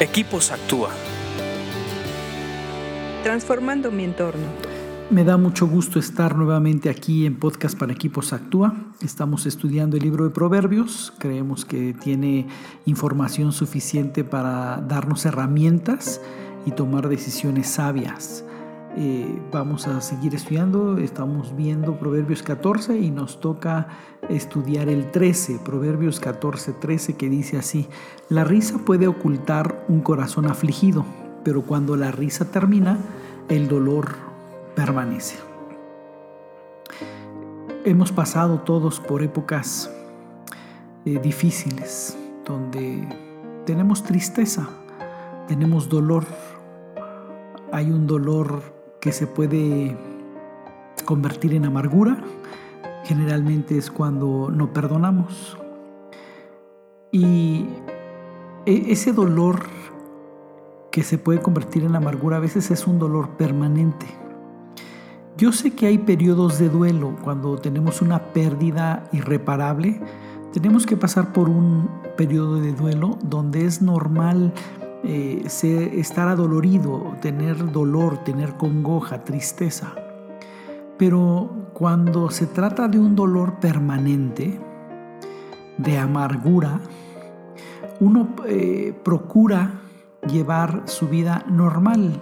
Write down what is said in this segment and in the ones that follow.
Equipos Actúa. Transformando mi entorno. Me da mucho gusto estar nuevamente aquí en Podcast para Equipos Actúa. Estamos estudiando el libro de Proverbios. Creemos que tiene información suficiente para darnos herramientas y tomar decisiones sabias. Eh, vamos a seguir estudiando, estamos viendo Proverbios 14 y nos toca estudiar el 13, Proverbios 14, 13, que dice así, la risa puede ocultar un corazón afligido, pero cuando la risa termina, el dolor permanece. Hemos pasado todos por épocas eh, difíciles, donde tenemos tristeza, tenemos dolor, hay un dolor que se puede convertir en amargura, generalmente es cuando no perdonamos. Y e, ese dolor que se puede convertir en amargura a veces es un dolor permanente. Yo sé que hay periodos de duelo cuando tenemos una pérdida irreparable. Tenemos que pasar por un periodo de duelo donde es normal eh, estar adolorido, tener dolor, tener congoja, tristeza. Pero cuando se trata de un dolor permanente, de amargura, uno eh, procura llevar su vida normal,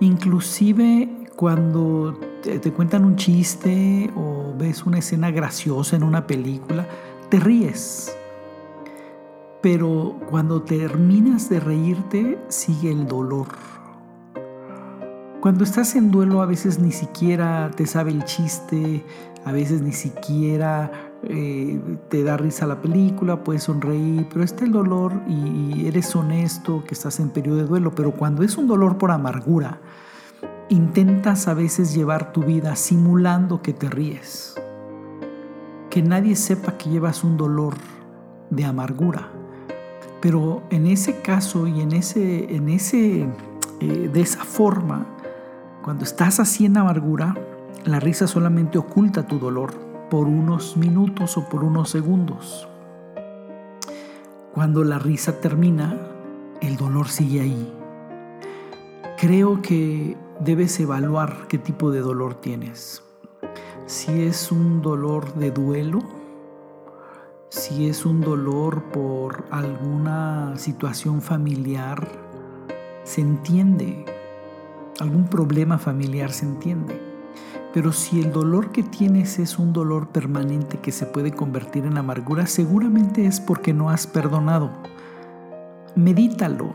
inclusive cuando te, cuentan un chiste o ves una escena graciosa en una película, te ríes pero cuando terminas de reírte sigue el dolor. Cuando estás en duelo a veces ni siquiera te sabe el chiste, a veces ni siquiera eh, te da risa la película, puedes sonreír, pero está el dolor y eres honesto que estás en periodo de duelo, pero cuando es un dolor por amargura, intentas a veces llevar tu vida simulando que te ríes, que nadie sepa que llevas un dolor de amargura pero en ese caso y en ese, en ese, eh, de esa forma, cuando estás así en amargura, la risa solamente oculta tu dolor por unos minutos o por unos segundos. Cuando la risa termina, el dolor sigue ahí. Creo que debes evaluar qué tipo de dolor tienes. Si es un dolor de duelo, si es un dolor por alguna situación familiar, se entiende. Algún problema familiar se entiende. Pero si el dolor que tienes es un dolor permanente que se puede convertir en amargura, seguramente es porque no has perdonado. Medítalo,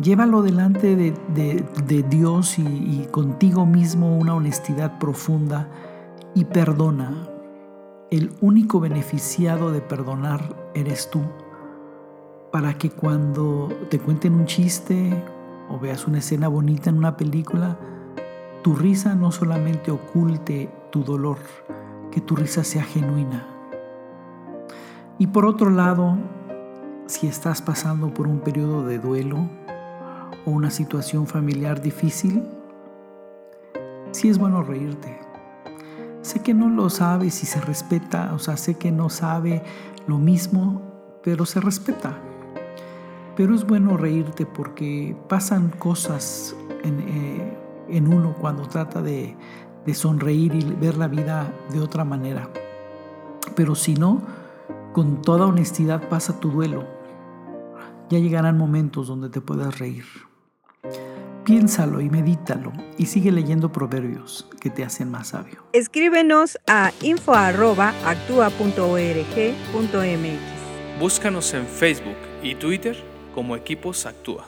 llévalo delante de, Dios y contigo mismo una honestidad profunda y perdona el único beneficiado de perdonar eres tú, para que cuando te cuenten un chiste o veas una escena bonita en una película, tu risa no solamente oculte tu dolor, que tu risa sea genuina. Y por otro lado, si estás pasando por un periodo de duelo o una situación familiar difícil, sí es bueno reírte Sé que no lo sabe si se respeta, o sea, sé que no sabe lo mismo, pero se respeta. Pero es bueno reírte porque pasan cosas en, eh, uno cuando trata de, de sonreír y ver la vida de otra manera. Pero si no, con toda honestidad pasa tu duelo. Ya llegarán momentos donde te puedas reír. Piénsalo y medítalo y sigue leyendo proverbios que te hacen más sabio. Escríbenos a info.actua.org.mx. Búscanos en Facebook y Twitter como Equipos Actúa.